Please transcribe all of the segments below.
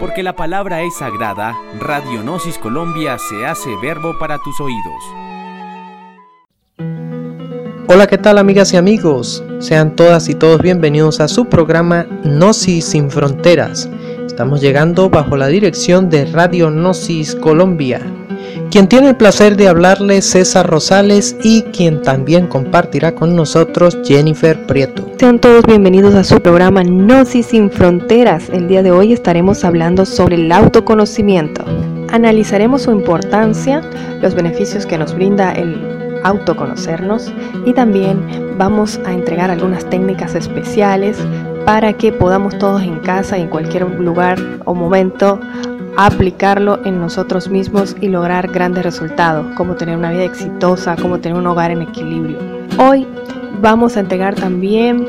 Porque la palabra es sagrada, Radionosis Colombia se hace verbo para tus oídos. Hola, ¿qué tal amigas y amigos? Sean todas y todos bienvenidos a su programa Gnosis sin Fronteras. Estamos llegando bajo la dirección de Radio Gnosis Colombia quien tiene el placer de hablarle César Rosales y quien también compartirá con nosotros Jennifer Prieto. Sean todos bienvenidos a su programa Gnosis sin Fronteras. El día de hoy estaremos hablando sobre el autoconocimiento. Analizaremos su importancia, los beneficios que nos brinda el autoconocernos y también vamos a entregar algunas técnicas especiales para que podamos todos en casa en cualquier lugar o momento aplicarlo en nosotros mismos y lograr grandes resultados, como tener una vida exitosa, como tener un hogar en equilibrio. Hoy vamos a entregar también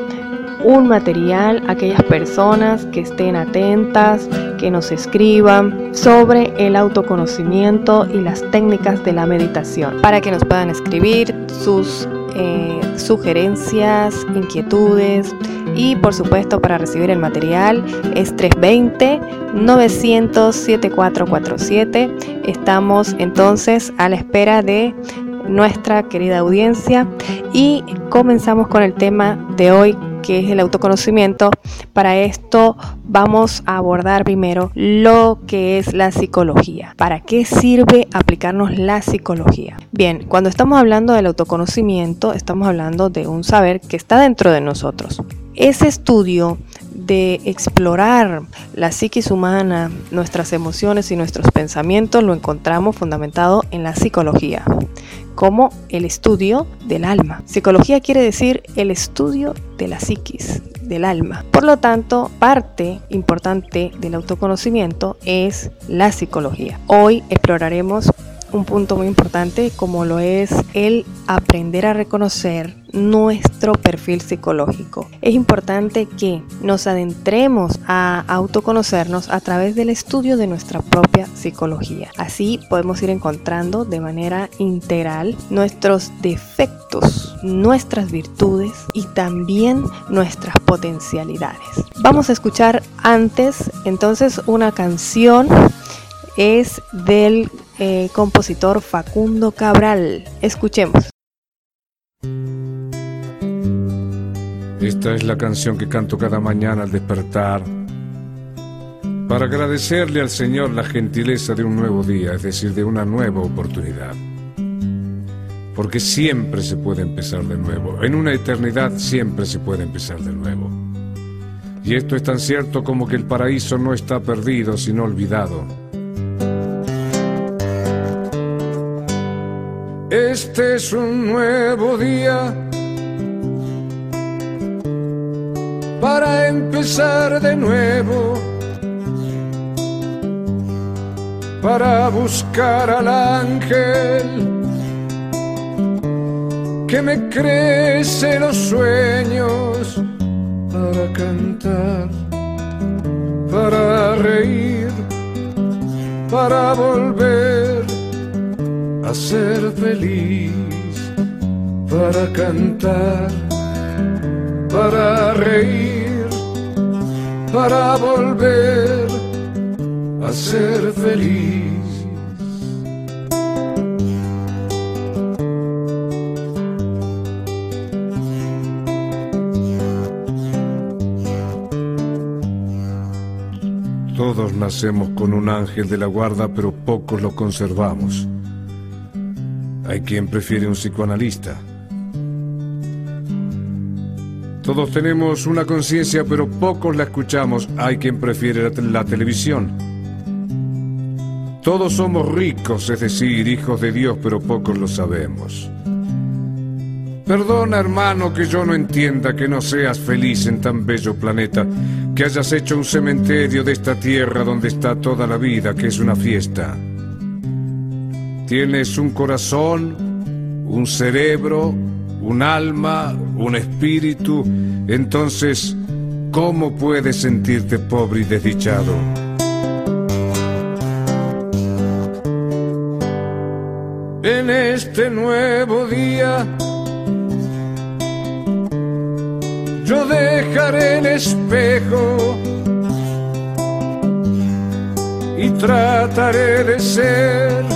un material a aquellas personas que estén atentas, que nos escriban sobre el autoconocimiento y las técnicas de la meditación, para que nos puedan escribir sus eh, sugerencias, inquietudes y por supuesto para recibir el material es 320-900-7447. Estamos entonces a la espera de nuestra querida audiencia y comenzamos con el tema de hoy que es el autoconocimiento. Para esto vamos a abordar primero lo que es la psicología. ¿Para qué sirve aplicarnos la psicología? Bien, cuando estamos hablando del autoconocimiento, estamos hablando de un saber que está dentro de nosotros. Ese estudio de explorar la psiquis humana, nuestras emociones y nuestros pensamientos lo encontramos fundamentado en la psicología como el estudio del alma. Psicología quiere decir el estudio de la psiquis, del alma. Por lo tanto, parte importante del autoconocimiento es la psicología. Hoy exploraremos un punto muy importante como lo es el aprender a reconocer nuestro perfil psicológico. Es importante que nos adentremos a autoconocernos a través del estudio de nuestra propia psicología. Así podemos ir encontrando de manera integral nuestros defectos, nuestras virtudes y también nuestras potencialidades. Vamos a escuchar antes entonces una canción es del eh, compositor Facundo Cabral. Escuchemos. Esta es la canción que canto cada mañana al despertar para agradecerle al Señor la gentileza de un nuevo día, es decir, de una nueva oportunidad. Porque siempre se puede empezar de nuevo. En una eternidad siempre se puede empezar de nuevo. Y esto es tan cierto como que el paraíso no está perdido, sino olvidado Este es un nuevo día para empezar de nuevo, para buscar al ángel que me crece los sueños, para cantar, para reír, para volver a ser feliz, para cantar, para reír, para volver a ser feliz. Todos nacemos con un ángel de la guarda, pero pocos lo conservamos. Hay quien prefiere un psicoanalista. Todos tenemos una conciencia, pero pocos la escuchamos. Hay quien prefiere la, televisión. Todos somos ricos, es decir, hijos de Dios, pero pocos lo sabemos. Perdona, hermano, que yo no entienda que no seas feliz en tan bello planeta, que hayas hecho un cementerio de esta tierra donde está toda la vida, que es una fiesta. Tienes un corazón, un cerebro, un alma, un espíritu. Entonces, ¿cómo puedes sentirte pobre y desdichado? En este nuevo día, yo dejaré el espejo trataré de ser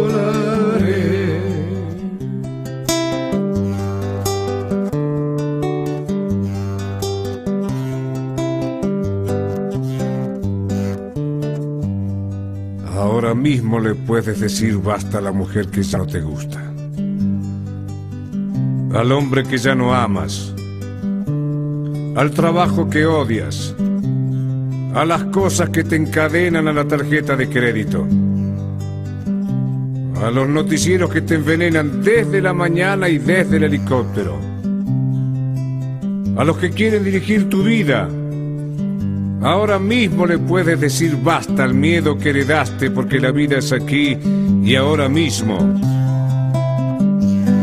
Ahora mismo le puedes decir basta a la mujer que ya no te gusta. Al hombre que ya no amas. Al trabajo que odias. A las cosas que te encadenan a la tarjeta de crédito. A los noticieros que te envenenan desde la mañana y desde el helicóptero. A los que quieren dirigir tu vida Ahora mismo le puedes decir basta al miedo que heredaste porque la vida es aquí y ahora mismo.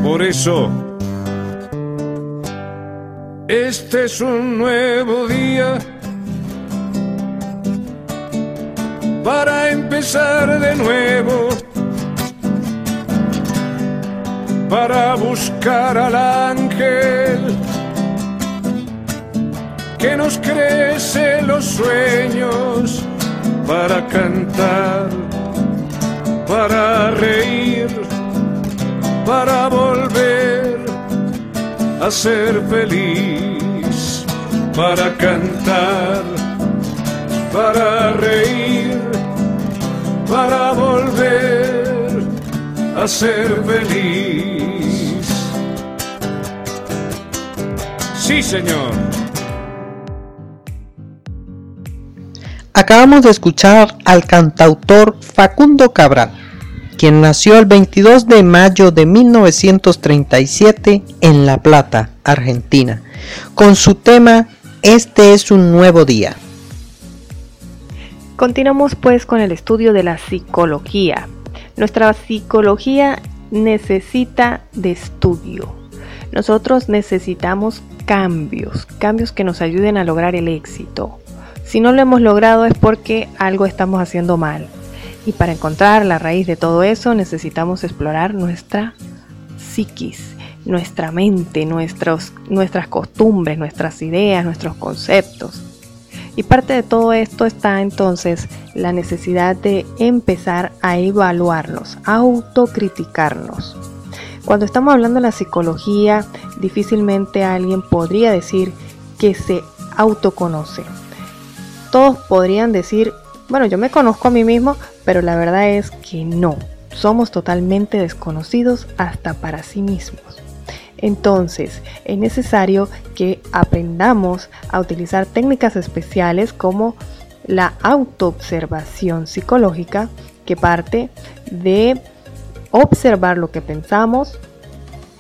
Por eso, este es un nuevo día para empezar de nuevo, para buscar al ángel que nos crece los sueños para cantar, para reír, para volver a ser feliz, para cantar, para reír, para volver a ser feliz. Sí, Señor. Acabamos de escuchar al cantautor Facundo Cabral, quien nació el 22 de mayo de 1937 en La Plata, Argentina, con su tema Este es un nuevo día. Continuamos pues con el estudio de la psicología. Nuestra psicología necesita de estudio. Nosotros necesitamos cambios, cambios que nos ayuden a lograr el éxito. Si no lo hemos logrado es porque algo estamos haciendo mal. Y para encontrar la raíz de todo eso necesitamos explorar nuestra psiquis, nuestra mente, nuestros, nuestras costumbres, nuestras ideas, nuestros conceptos. Y parte de todo esto está entonces la necesidad de empezar a evaluarnos, a autocriticarnos. Cuando estamos hablando de la psicología, difícilmente alguien podría decir que se autoconoce todos podrían decir, bueno, yo me conozco a mí mismo, pero la verdad es que no. Somos totalmente desconocidos hasta para sí mismos. Entonces, es necesario que aprendamos a utilizar técnicas especiales como la autoobservación psicológica, que parte de observar lo que pensamos,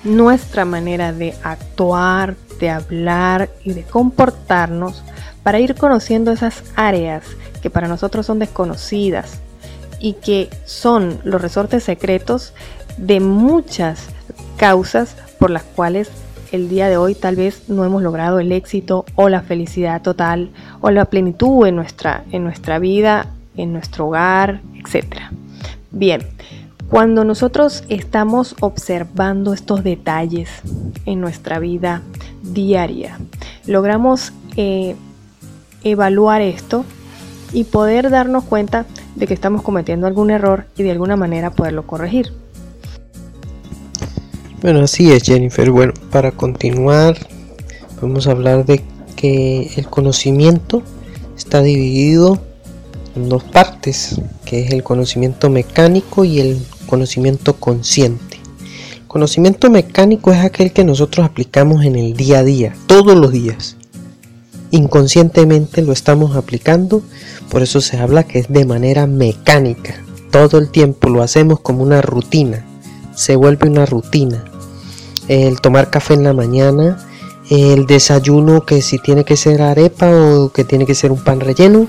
nuestra manera de actuar, de hablar y de comportarnos para ir conociendo esas áreas que para nosotros son desconocidas y que son los resortes secretos de muchas causas por las cuales el día de hoy tal vez no hemos logrado el éxito o la felicidad total o la plenitud en nuestra, en nuestra vida, en nuestro hogar, etc. Bien, cuando nosotros estamos observando estos detalles en nuestra vida diaria, logramos eh, evaluar esto y poder darnos cuenta de que estamos cometiendo algún error y de alguna manera poderlo corregir. Bueno, así es Jennifer. Bueno, para continuar, vamos a hablar de que el conocimiento está dividido en dos partes, que es el conocimiento mecánico y el conocimiento consciente. El conocimiento mecánico es aquel que nosotros aplicamos en el día a día, todos los días inconscientemente lo estamos aplicando, por eso se habla que es de manera mecánica. Todo el tiempo lo hacemos como una rutina, se vuelve una rutina. El tomar café en la mañana, el desayuno que si tiene que ser arepa o que tiene que ser un pan relleno,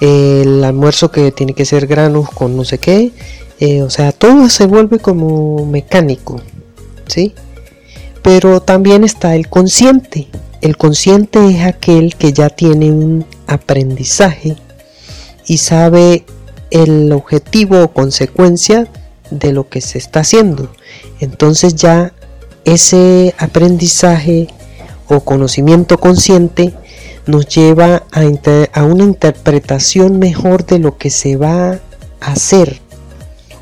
el almuerzo que tiene que ser granos con no sé qué, Eh, o sea, todo se vuelve como mecánico, ¿sí? Pero también está el consciente. El consciente es aquel que ya tiene un aprendizaje y sabe el objetivo o consecuencia de lo que se está haciendo. Entonces ya ese aprendizaje o conocimiento consciente nos lleva a, una interpretación mejor de lo que se va a hacer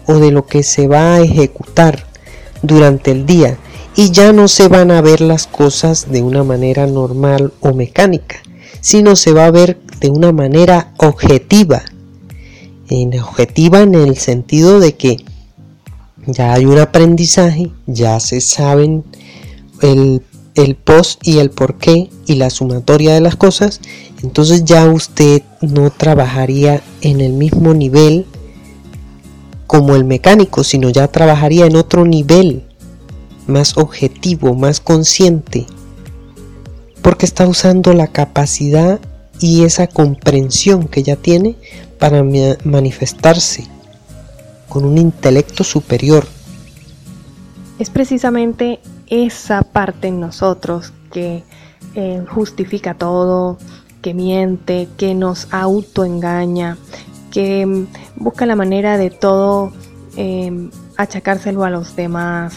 o de lo que se va a ejecutar durante el día y ya no se van a ver las cosas de una manera normal o mecánica, sino se va a ver de una manera objetiva. En objetiva en el sentido de que ya hay un aprendizaje, ya se saben el, el post y el por qué y la sumatoria de las cosas, entonces ya usted no trabajaría en el mismo nivel como el mecánico, sino ya trabajaría en otro nivel, más objetivo, más consciente, porque está usando la capacidad y esa comprensión que ya tiene para manifestarse con un intelecto superior. Es precisamente esa parte en nosotros que eh, justifica todo, que miente, que nos autoengaña, que mm, busca la manera de todo em, achacárselo a los demás.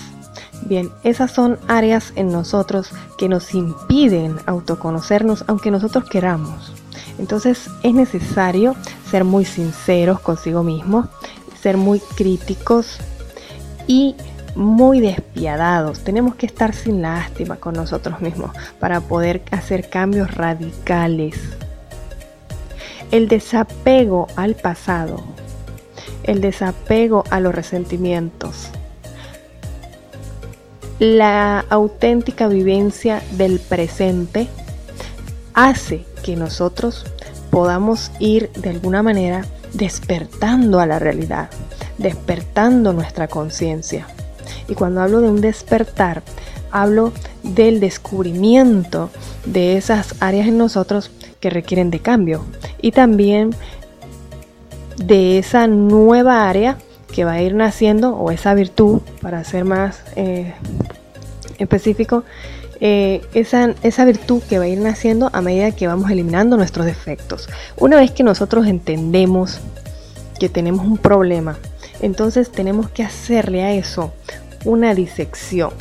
Bien, esas son áreas en nosotros que nos impiden autoconocernos aunque nosotros queramos. Entonces es necesario ser muy sinceros consigo mismo ser muy críticos y muy despiadados. Tenemos que estar sin lástima con nosotros mismos para poder hacer cambios radicales. El desapego al pasado, el desapego a los resentimientos, la auténtica vivencia del presente hace que nosotros podamos ir de alguna manera despertando a la realidad, despertando nuestra conciencia. Y cuando hablo de un despertar, hablo del descubrimiento de esas áreas en nosotros que requieren de cambio y también de esa nueva área que va a ir naciendo o esa virtud, para ser más eh, específico, eh, esa, esa virtud que va a ir naciendo a medida que vamos eliminando nuestros defectos. Una vez que nosotros entendemos que tenemos un problema, entonces tenemos que hacerle a eso una disección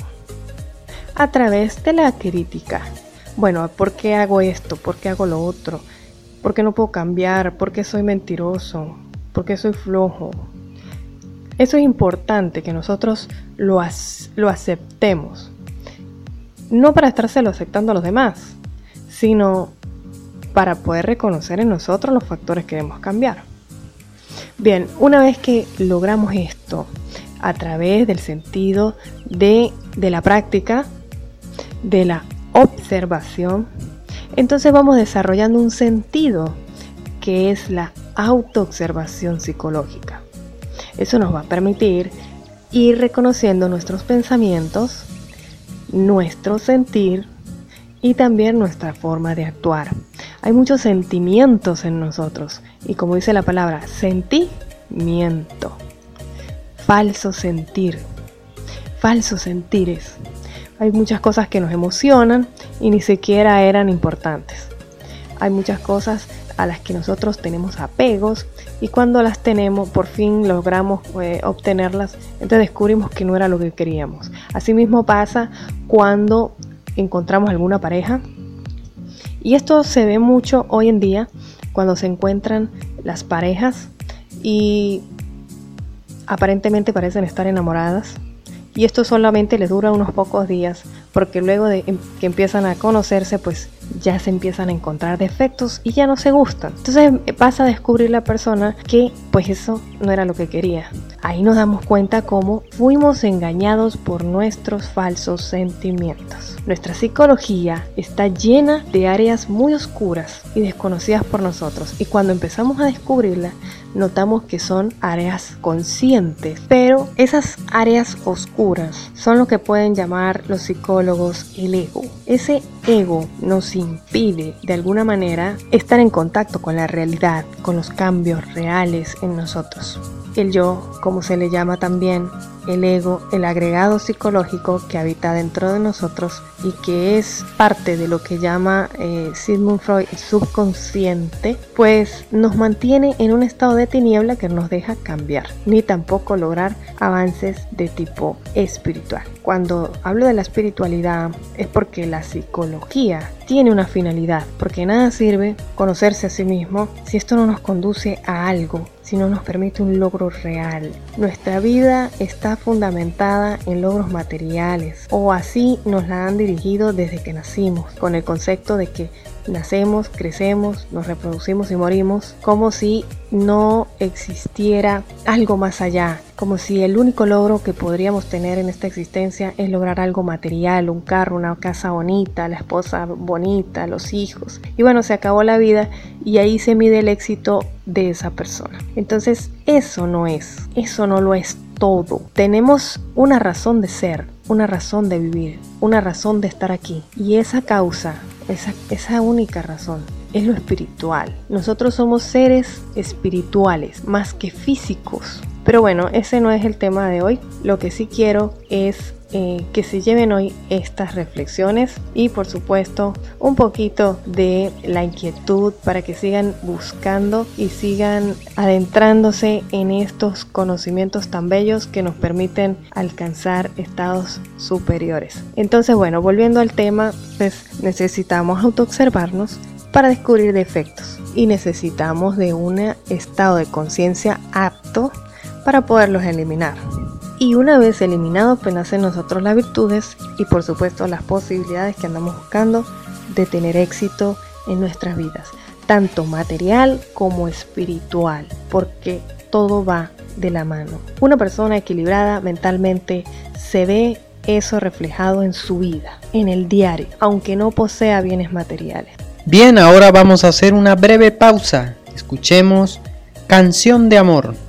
a través de la crítica. Bueno, ¿por qué hago esto? ¿Por qué hago lo otro? ¿Por qué no puedo cambiar? ¿Por qué soy mentiroso? ¿Por qué soy flojo? Eso es importante que nosotros lo, lo aceptemos no para estárselo aceptando a los demás, sino para poder reconocer en nosotros los factores que debemos cambiar. Bien, una vez que logramos esto a través del sentido de, de la práctica, de la observación, entonces vamos desarrollando un sentido que es la autoobservación psicológica. Eso nos va a permitir ir reconociendo nuestros pensamientos, nuestro sentir y también nuestra forma de actuar. Hay muchos sentimientos en nosotros y como dice la palabra, sentimiento, falso sentir, falsos sentires. Hay muchas cosas que nos emocionan y ni siquiera eran importantes. Hay muchas cosas a las que nosotros tenemos apegos y cuando las tenemos, por fin logramos eh, obtenerlas, entonces descubrimos que no era lo que queríamos. Asimismo pasa cuando encontramos alguna pareja y esto se ve mucho hoy en día cuando se encuentran las parejas y aparentemente parecen estar enamoradas y esto solamente les dura unos pocos días porque luego de em, que empiezan a conocerse pues ya se empiezan a encontrar defectos y ya no se gustan. Entonces eh, pasa a descubrir la persona que pues eso no era lo que quería. Ahí nos damos cuenta cómo fuimos engañados por nuestros falsos sentimientos. Nuestra psicología está llena de áreas muy oscuras y desconocidas por nosotros y cuando empezamos a descubrirla notamos que son áreas conscientes, pero esas áreas oscuras son lo que pueden llamar los psicólogos el ego. Ese ego nos impide de alguna manera estar en contacto con la realidad, con los cambios reales en nosotros. el yo, como se le llama también, el ego, el agregado psicológico que habita dentro de nosotros y que es parte de lo que llama eh, Sigmund Freud subconsciente, pues nos mantiene en un estado de tiniebla que nos deja cambiar, ni tampoco lograr avances de tipo espiritual. Cuando hablo de la espiritualidad es porque la psicología tiene una finalidad, porque nada sirve conocerse a sí mismo si esto no nos conduce a algo si no nos permite un logro real. Nuestra vida está fundamentada en logros materiales o así nos la han dirigido desde que nacimos, con el concepto de que nacemos, crecemos, nos reproducimos y morimos, como si no existiera algo más allá, como si el único logro que podríamos tener en esta existencia es lograr algo material, un carro, una casa bonita, la esposa bonita, los hijos. Y bueno, se acabó la vida y ahí se mide el éxito de esa persona. Entonces, eso no es, eso no lo es todo. Tenemos una razón de ser, una razón de vivir, una razón de estar aquí. Y esa causa esa, única razón es lo espiritual. Nosotros somos seres espirituales más que físicos. Pero bueno, ese no es el tema de hoy. Lo que sí quiero es eh, que se lleven hoy estas reflexiones y por supuesto un poquito de la inquietud para que sigan buscando y sigan adentrándose en estos conocimientos tan bellos que nos permiten alcanzar estados superiores. Entonces bueno, volviendo al tema, pues necesitamos autoobservarnos para descubrir defectos y necesitamos de un estado de conciencia apto para poderlos eliminar. Y una vez eliminado, pues nacen nosotros las virtudes y por supuesto las posibilidades que andamos buscando de tener éxito en nuestras vidas, tanto material como espiritual, porque todo va de la mano. Una persona equilibrada mentalmente se ve eso reflejado en su vida, en el diario, aunque no posea bienes materiales. Bien, ahora vamos a hacer una breve pausa. Escuchemos Canción de Amor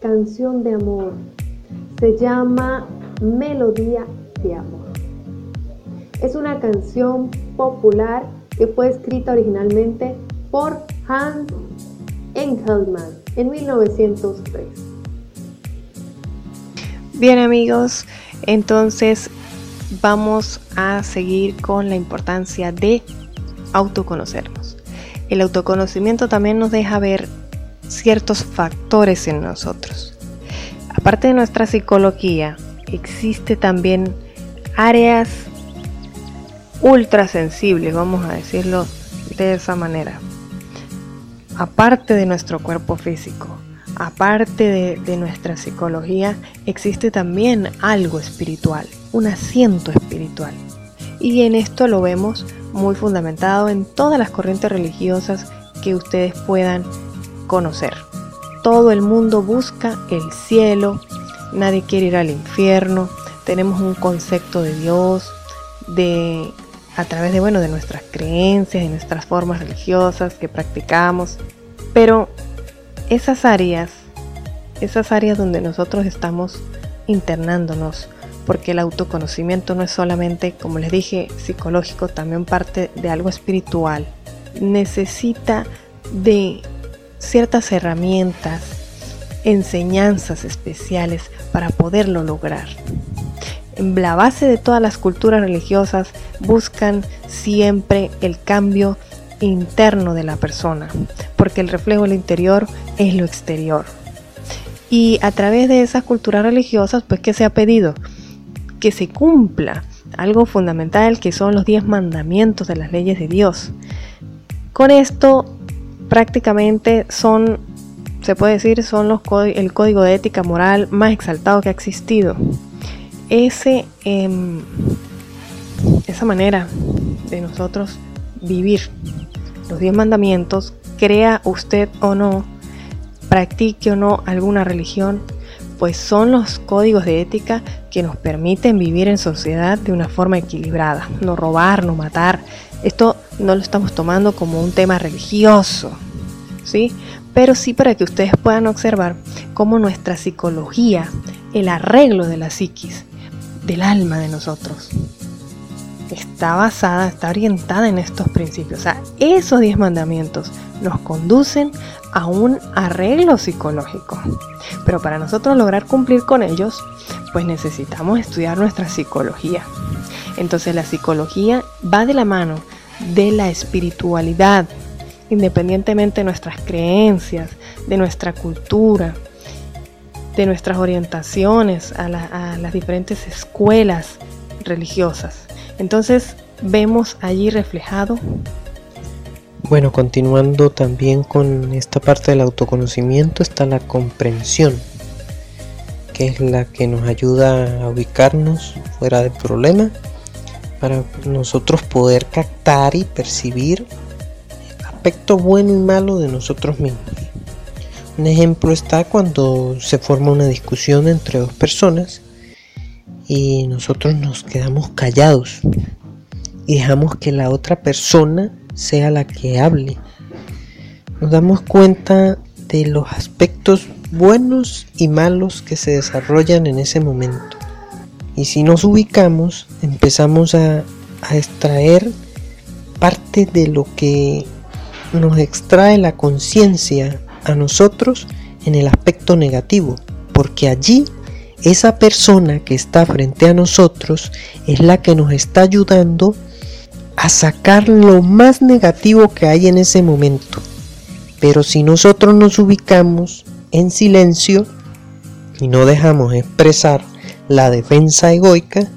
Canción de Amor. Se llama Melodía de Amor. Es una canción popular que fue escrita originalmente por Hans Engelmann en 1903. Bien amigos, entonces vamos a seguir con la importancia de autoconocernos. El autoconocimiento también nos deja ver ciertos factores en nosotros. Aparte de nuestra psicología, existe también áreas ultra sensibles, vamos a decirlo de esa manera. Aparte de nuestro cuerpo físico, aparte de, de, nuestra psicología, existe también algo espiritual, un asiento espiritual. Y en esto lo vemos muy fundamentado en todas las corrientes religiosas que ustedes puedan conocer. Todo el mundo busca el cielo, nadie quiere ir al infierno, tenemos un concepto de Dios, de a través de bueno, de nuestras creencias y nuestras formas religiosas que practicamos, pero esas áreas, esas áreas donde nosotros estamos internándonos, porque el autoconocimiento no es solamente, como les dije, psicológico, también parte de algo espiritual. Necesita de ciertas herramientas, enseñanzas especiales para poderlo lograr. La base de todas las culturas religiosas buscan siempre el cambio interno de la persona, porque el reflejo del interior es lo exterior. Y a través de esas culturas religiosas, pues, ¿qué se ha pedido? Que se cumpla algo fundamental que son los diez mandamientos de las leyes de Dios. Con esto prácticamente son, se puede decir, son el código de ética moral más exaltado que ha existido. Ese, em, esa manera de nosotros vivir los diez mandamientos, crea usted o no, practique o no alguna religión, pues son los códigos de ética que nos permiten vivir en sociedad de una forma equilibrada, no robar, no matar. Esto no lo estamos tomando como un tema religioso, ¿sí? Pero sí para que ustedes puedan observar cómo nuestra psicología, el arreglo de la psiquis, del alma de nosotros, está basada, está orientada en estos principios. O sea, esos 10 mandamientos nos conducen a un arreglo psicológico. Pero para nosotros lograr cumplir con ellos, pues necesitamos estudiar nuestra psicología. Entonces la psicología va de la mano de la espiritualidad, independientemente de nuestras creencias, de nuestra cultura, de nuestras orientaciones a, las diferentes escuelas religiosas. Entonces vemos allí reflejado. Bueno, continuando también con esta parte del autoconocimiento está la comprensión, que es la que nos ayuda a ubicarnos fuera del problema para nosotros poder captar y percibir el aspecto bueno y malo de nosotros mismos. Un ejemplo está cuando se forma una discusión entre dos personas y nosotros nos quedamos callados y dejamos que la otra persona sea la que hable. Nos damos cuenta de los aspectos buenos y malos que se desarrollan en ese momento. Y si nos ubicamos, empezamos a, a extraer parte de lo que nos extrae la conciencia a nosotros en el aspecto negativo, porque allí esa persona que está frente a nosotros es la que nos está ayudando a sacar lo más negativo que hay en ese momento. Pero si nosotros nos ubicamos en silencio y no dejamos expresar la defensa egoica,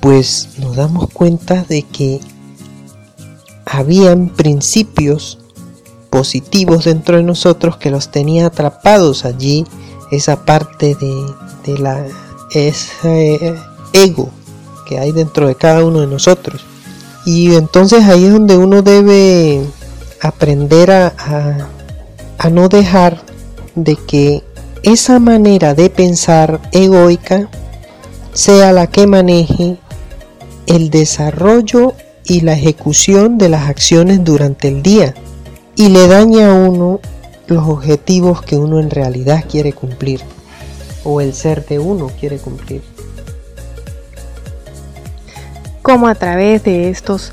pues nos damos cuenta de que habían principios positivos dentro de nosotros que los tenía atrapados allí esa parte de, de la ese ego que hay dentro de cada uno de nosotros. Y entonces ahí es donde uno debe aprender a, a, no dejar de que esa manera de pensar egoica sea la que maneje el desarrollo y la ejecución de las acciones durante el día y le daña a uno los objetivos que uno en realidad quiere cumplir o el ser de uno quiere cumplir. Como a través de estos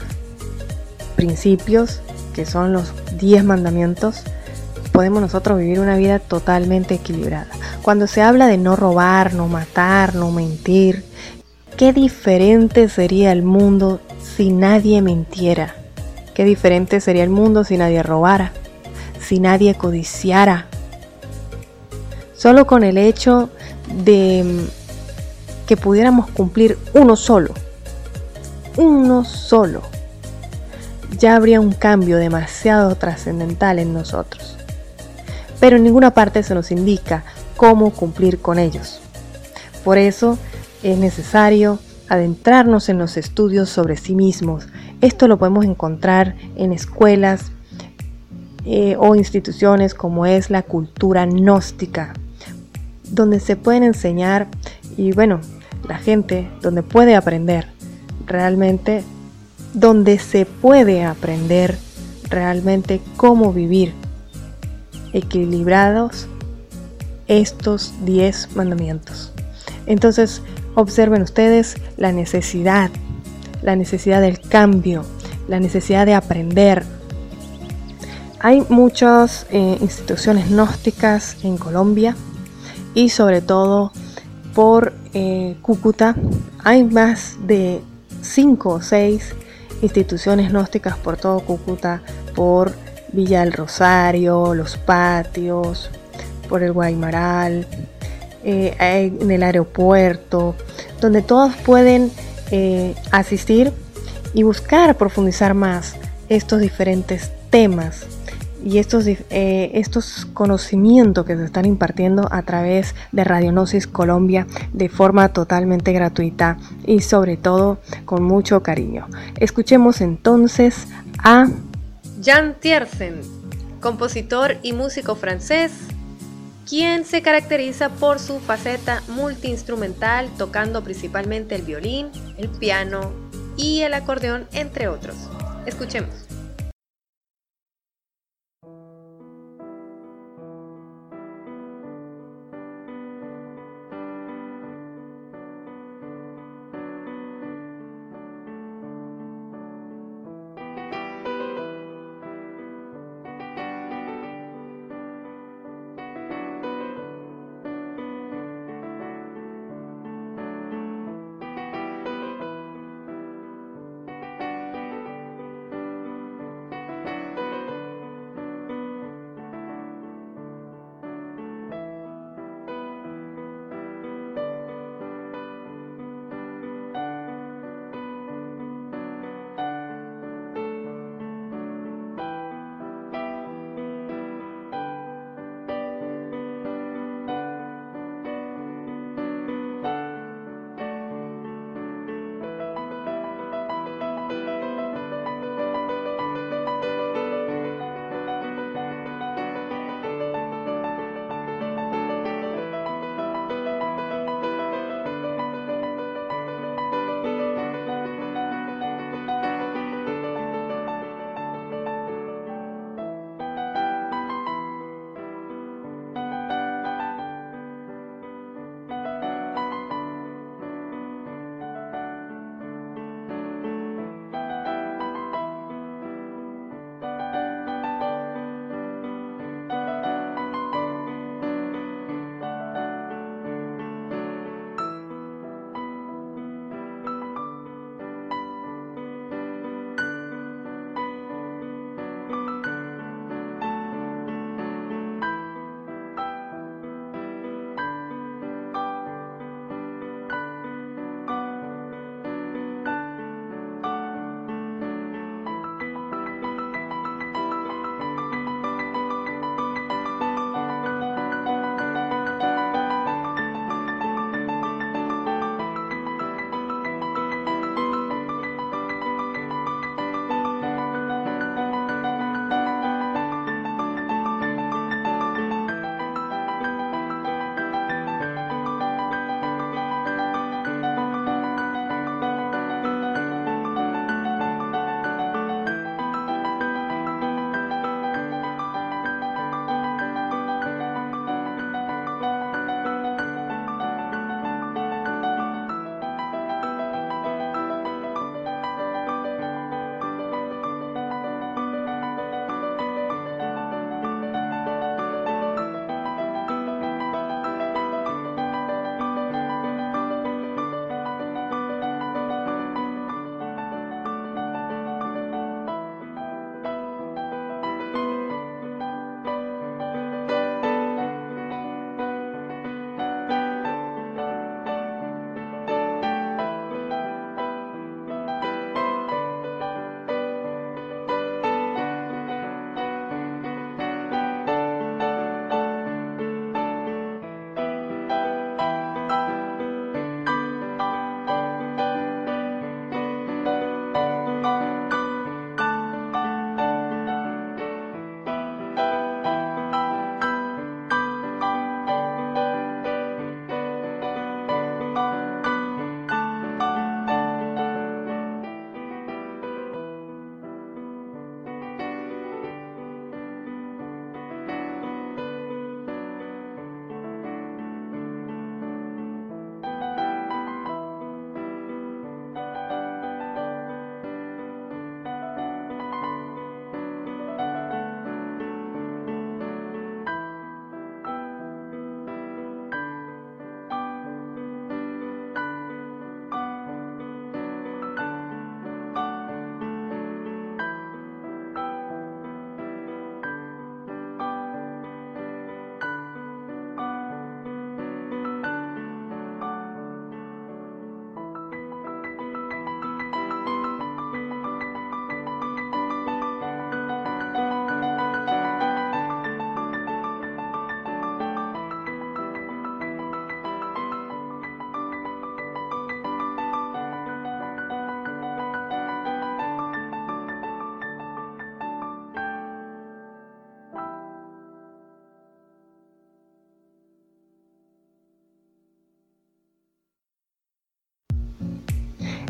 principios, que son los 10 mandamientos, podemos nosotros vivir una vida totalmente equilibrada. Cuando se habla de no robar, no matar, no mentir, qué diferente sería el mundo si nadie mintiera. Qué diferente sería el mundo si nadie robara, si nadie codiciara. Solo con el hecho de mm, que pudiéramos cumplir uno solo, uno solo, ya habría un cambio demasiado trascendental en nosotros. Pero en ninguna parte se nos indica cómo cumplir con ellos. Por eso es necesario adentrarnos en los estudios sobre sí mismos. Esto lo podemos encontrar en escuelas eh, o instituciones como es la cultura gnóstica, donde se pueden enseñar y bueno, la gente donde puede aprender realmente, donde se puede aprender realmente cómo vivir equilibrados estos 10 mandamientos. Entonces, observen ustedes la necesidad, la necesidad del cambio, la necesidad de aprender. Hay muchas eh, instituciones gnósticas en Colombia y sobre todo por eh, Cúcuta hay más de 5 o 6 instituciones gnósticas por todo Cúcuta, por Villa del Rosario, Los Patios, por el Guaymaral, eh, en el aeropuerto, donde todos pueden eh, asistir y buscar profundizar más estos diferentes temas y estos, eh, estos conocimientos que se están impartiendo a través de Radionosis Colombia de forma totalmente gratuita y sobre todo con mucho cariño. Escuchemos entonces a Jan Tiersen, compositor y músico francés, quien se caracteriza por su faceta multiinstrumental, tocando principalmente el violín, el piano y el acordeón, entre otros. Escuchemos.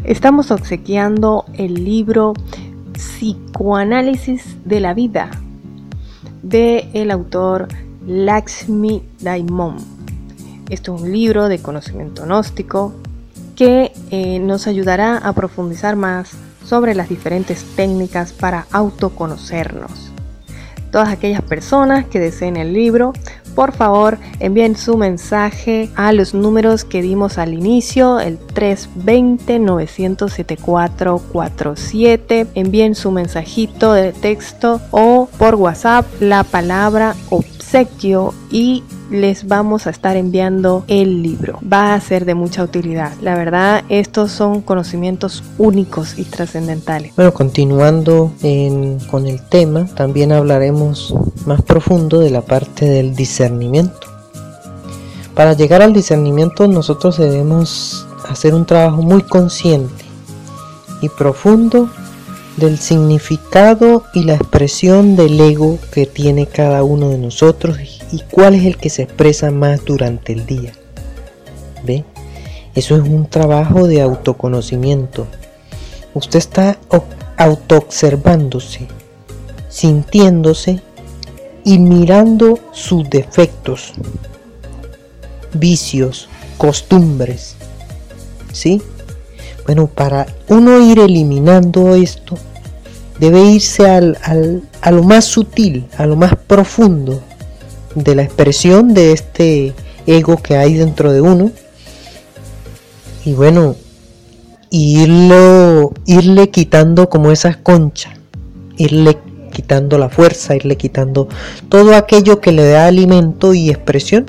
Estamos obsequiando el libro Psicoanálisis de la vida de el autor Lakshmi Daimon. Esto es un libro de conocimiento gnóstico que eh, nos ayudará a profundizar más sobre las diferentes técnicas para autoconocernos. Todas aquellas personas que deseen el libro por favor envíen su mensaje a los números que dimos al inicio, el 320-974-47. Envíen su mensajito de texto o por WhatsApp la palabra obsequio y les vamos a estar enviando el libro. Va a ser de mucha utilidad. La verdad, estos son conocimientos únicos y trascendentales. Bueno, continuando con el tema, también hablaremos más profundo de la parte del discernimiento. Para llegar al discernimiento nosotros debemos hacer un trabajo muy consciente y profundo del significado y la expresión del ego que tiene cada uno de nosotros y cuál es el que se expresa más durante el día. ¿Ve? Eso es un trabajo de autoconocimiento. Usted está autoobservándose, sintiéndose y mirando sus defectos, vicios, costumbres. ¿Sí? Bueno, para uno ir eliminando esto, debe irse al, a lo más sutil, a lo más profundo de la expresión de este ego que hay dentro de uno. Y bueno, irlo, irle quitando como esas conchas, irle quitando la fuerza, irle quitando todo aquello que le da alimento y expresión,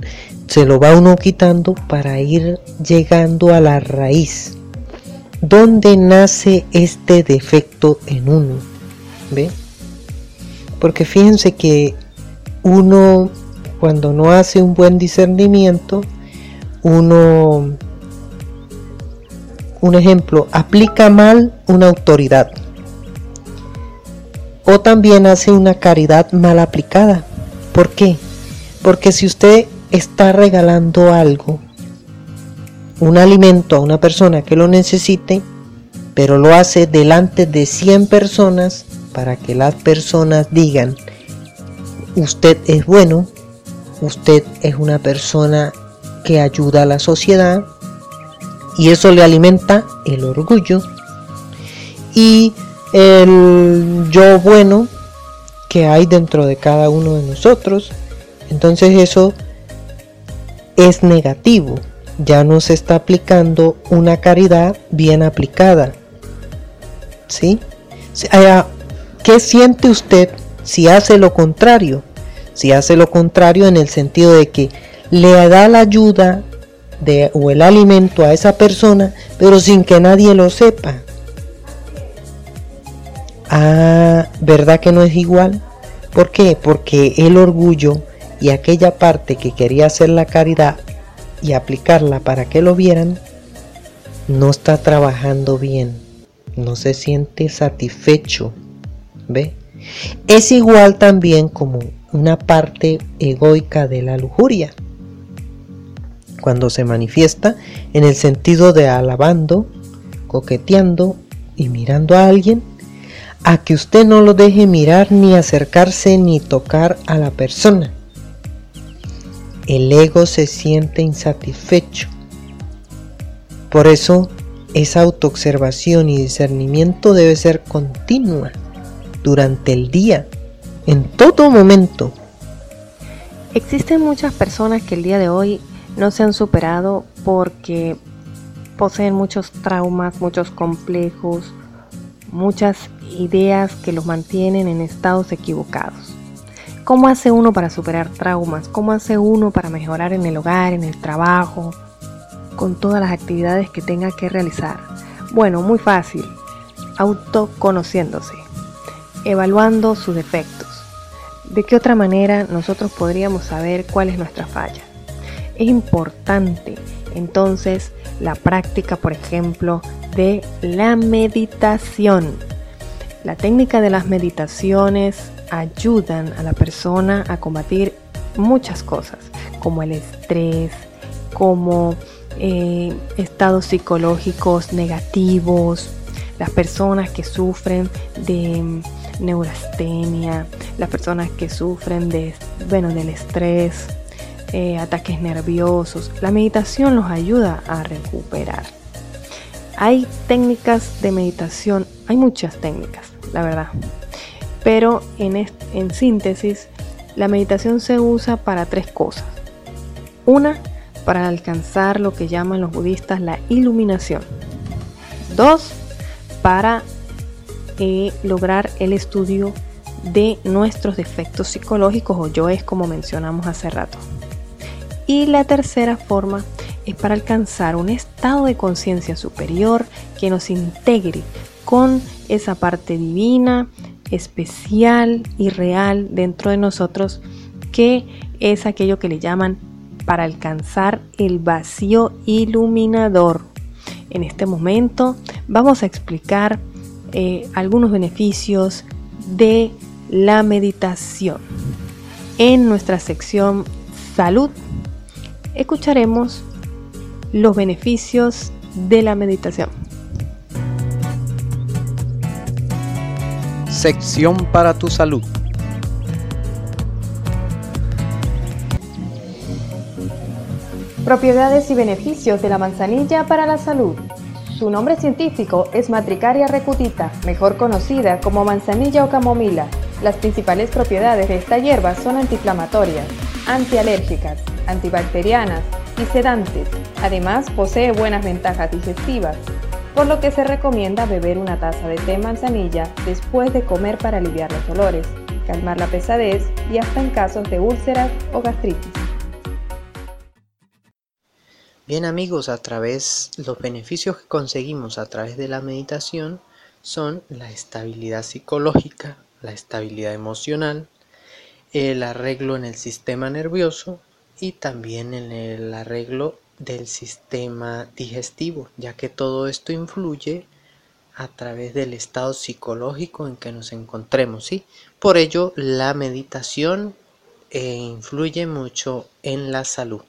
se lo va uno quitando para ir llegando a la raíz, donde nace este defecto en uno ¿Ve? Porque fíjense que uno cuando no hace un buen discernimiento, uno, un ejemplo, aplica mal una autoridad. O también hace una caridad mal aplicada. ¿Por qué? Porque si usted está regalando algo, un alimento a una persona que lo necesite, pero lo hace delante de 100 personas, para que las personas digan, usted es bueno, usted es una persona que ayuda a la sociedad y eso le alimenta el orgullo y el yo bueno que hay dentro de cada uno de nosotros. Entonces eso es negativo. Ya no se está aplicando una caridad bien aplicada. ¿Sí? ¿Qué siente usted si hace lo contrario? Si hace lo contrario en el sentido de que le da la ayuda de, o el alimento a esa persona, pero sin que nadie lo sepa. Ah, ¿verdad que no es igual? ¿Por qué? Porque el orgullo y aquella parte que quería hacer la caridad y aplicarla para que lo vieran, no está trabajando bien, no se siente satisfecho ¿Ve? Es igual también como una parte egoica de la lujuria, cuando se manifiesta en el sentido de alabando, coqueteando y mirando a alguien, a que usted no lo deje mirar ni acercarse ni tocar a la persona. El ego se siente insatisfecho. Por eso, esa autoobservación y discernimiento debe ser continua durante el día, en todo momento. Existen muchas personas que el día de hoy no se han superado porque poseen muchos traumas, muchos complejos, muchas ideas que los mantienen en estados equivocados. ¿Cómo hace uno para superar traumas? ¿Cómo hace uno para mejorar en el hogar, en el trabajo, con todas las actividades que tenga que realizar? Bueno, muy fácil, autoconociéndose evaluando sus defectos. ¿De qué otra manera nosotros podríamos saber cuál es nuestra falla? Es importante entonces la práctica, por ejemplo, de la meditación. La técnica de las meditaciones ayudan a la persona a combatir muchas cosas, como el estrés, como eh, estados psicológicos negativos, las personas que sufren de neurastenia, las personas que sufren de, bueno, del estrés, eh, ataques nerviosos. La meditación los ayuda a recuperar. Hay técnicas de meditación, hay muchas técnicas, la verdad. Pero en, en síntesis, la meditación se usa para tres cosas. Una, para alcanzar lo que llaman los budistas la iluminación. Dos, para eh, lograr el estudio de nuestros defectos psicológicos o yo es como mencionamos hace rato. Y la tercera forma es para alcanzar un estado de conciencia superior que nos integre con esa parte divina, especial y real dentro de nosotros que es aquello que le llaman para alcanzar el vacío iluminador. En este momento vamos a explicar eh, algunos beneficios de la meditación. En nuestra sección salud escucharemos los beneficios de la meditación. Sección para tu salud. Propiedades y beneficios de la manzanilla para la salud. Su nombre científico es Matricaria recutita, mejor conocida como manzanilla o camomila. Las principales propiedades de esta hierba son antiinflamatorias, antialérgicas, antibacterianas y sedantes. Además, posee buenas ventajas digestivas, por lo que se recomienda beber una taza de té manzanilla después de comer para aliviar los dolores, calmar la pesadez y hasta en casos de úlceras o gastritis. Bien amigos, a través los beneficios que conseguimos a través de la meditación son la estabilidad psicológica, la estabilidad emocional, el arreglo en el sistema nervioso y también en el arreglo del sistema digestivo, ya que todo esto influye a través del estado psicológico en que nos encontremos, ¿sí? Por ello, la meditación eh, influye mucho en la salud.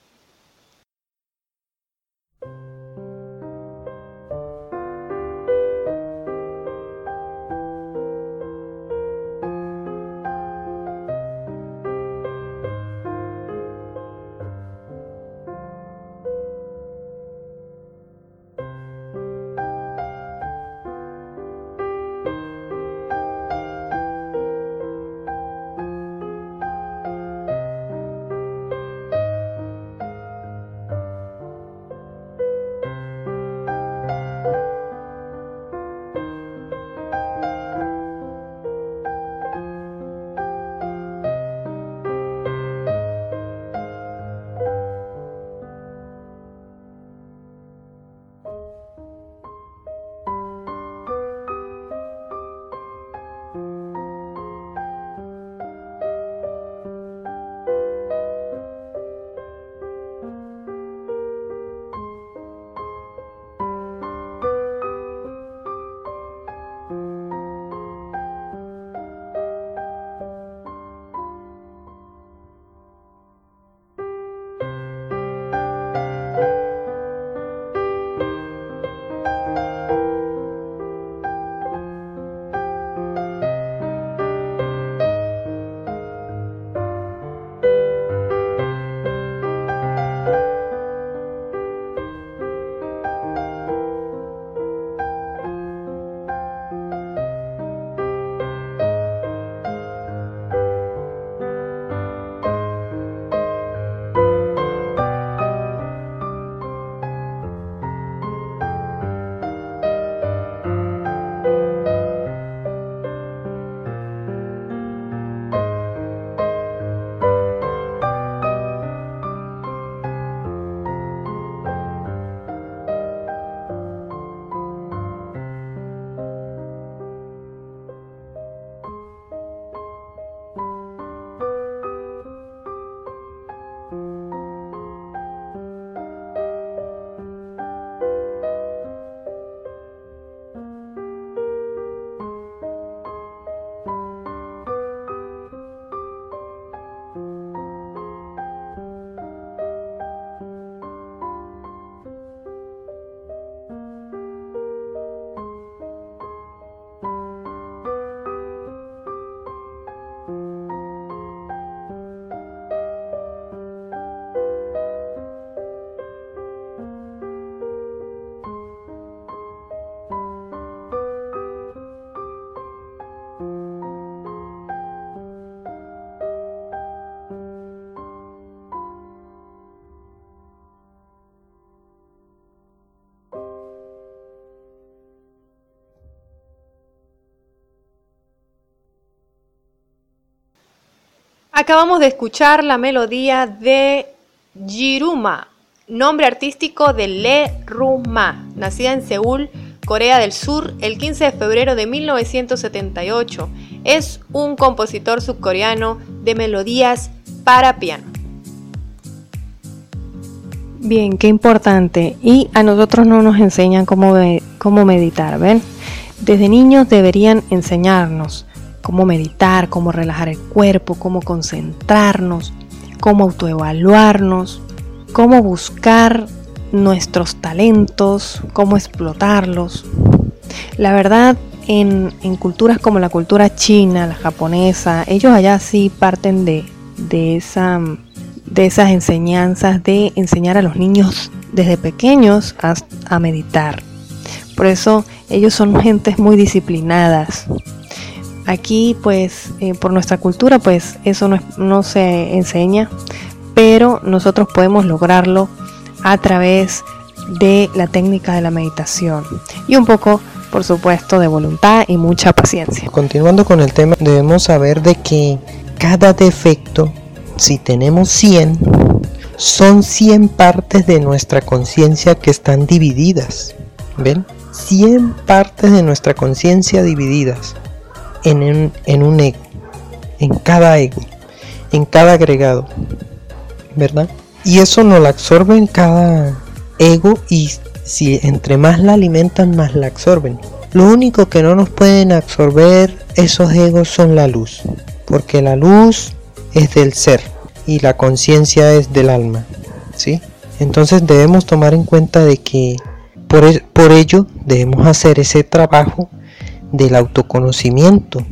Acabamos de escuchar la melodía de Jiruma, nombre artístico de Le Ruma, nacida en Seúl, Corea del Sur, el 15 de febrero de 1978. Es un compositor subcoreano de melodías para piano. Bien, qué importante. Y a nosotros no nos enseñan cómo, cómo meditar, ¿ven? Desde niños deberían enseñarnos cómo meditar, cómo relajar el cuerpo, cómo concentrarnos, cómo autoevaluarnos, cómo buscar nuestros talentos, cómo explotarlos. La verdad, en, culturas como la cultura china, la japonesa, ellos allá sí parten de, de, esa, de esas enseñanzas de enseñar a los niños desde pequeños a, a meditar. Por eso ellos son gentes muy disciplinadas, Aquí pues eh, por nuestra cultura pues eso no, se enseña, pero nosotros podemos lograrlo a través de la técnica de la meditación y un poco por supuesto de voluntad y mucha paciencia. Continuando con el tema debemos saber de que cada defecto, si tenemos 100, son 100 partes de nuestra conciencia que están divididas. ¿Ven? 100 partes de nuestra conciencia divididas en un, en un ego, en cada ego, en cada agregado, ¿verdad? Y eso nos la absorbe en cada ego y si entre más la alimentan, más la absorben. Lo único que no nos pueden absorber esos egos son la luz, porque la luz es del ser y la conciencia es del alma, ¿sí? Entonces debemos tomar en cuenta de que por, e, por ello debemos hacer ese trabajo del autoconocimiento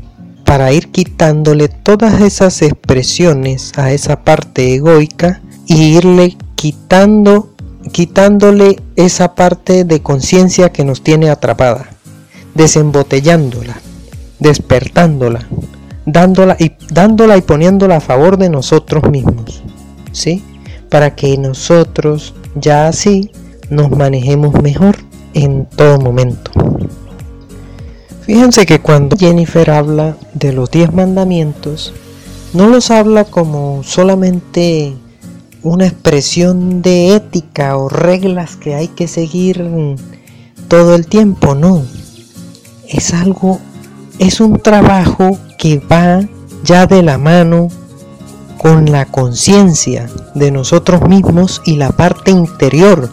para ir quitándole todas esas expresiones a esa parte egoica y irle quitando quitándole esa parte de conciencia que nos tiene atrapada, desembotellándola, despertándola, dándola y dándola y poniéndola a favor de nosotros mismos, ¿sí? Para que nosotros ya así nos manejemos mejor en todo momento. Fíjense que cuando Jennifer habla de los diez mandamientos, no los habla como solamente una expresión de ética o reglas que hay que seguir todo el tiempo, no. Es algo, es un trabajo que va ya de la mano con la conciencia de nosotros mismos y la parte interior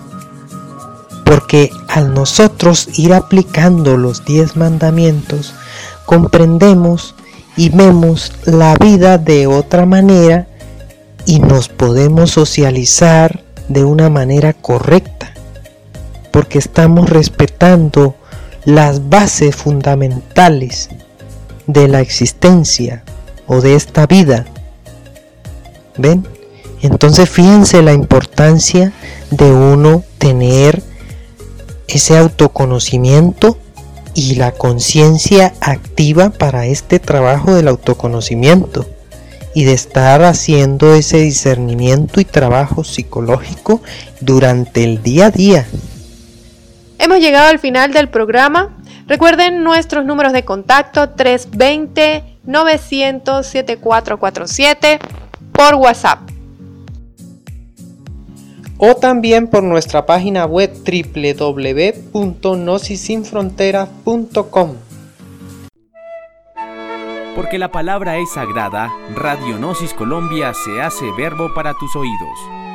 porque al nosotros ir aplicando los diez mandamientos, comprendemos y vemos la vida de otra manera y nos podemos socializar de una manera correcta, porque estamos respetando las bases fundamentales de la existencia o de esta vida. ¿Ven? Entonces fíjense la importancia de uno tener ese autoconocimiento y la conciencia activa para este trabajo del autoconocimiento y de estar haciendo ese discernimiento y trabajo psicológico durante el día a día. Hemos llegado al final del programa. Recuerden nuestros números de contacto 320 900 7447 por WhatsApp o también por nuestra página web www.nosisinfronteras.com. Porque la palabra es sagrada, Radio Gnosis Colombia se hace verbo para tus oídos.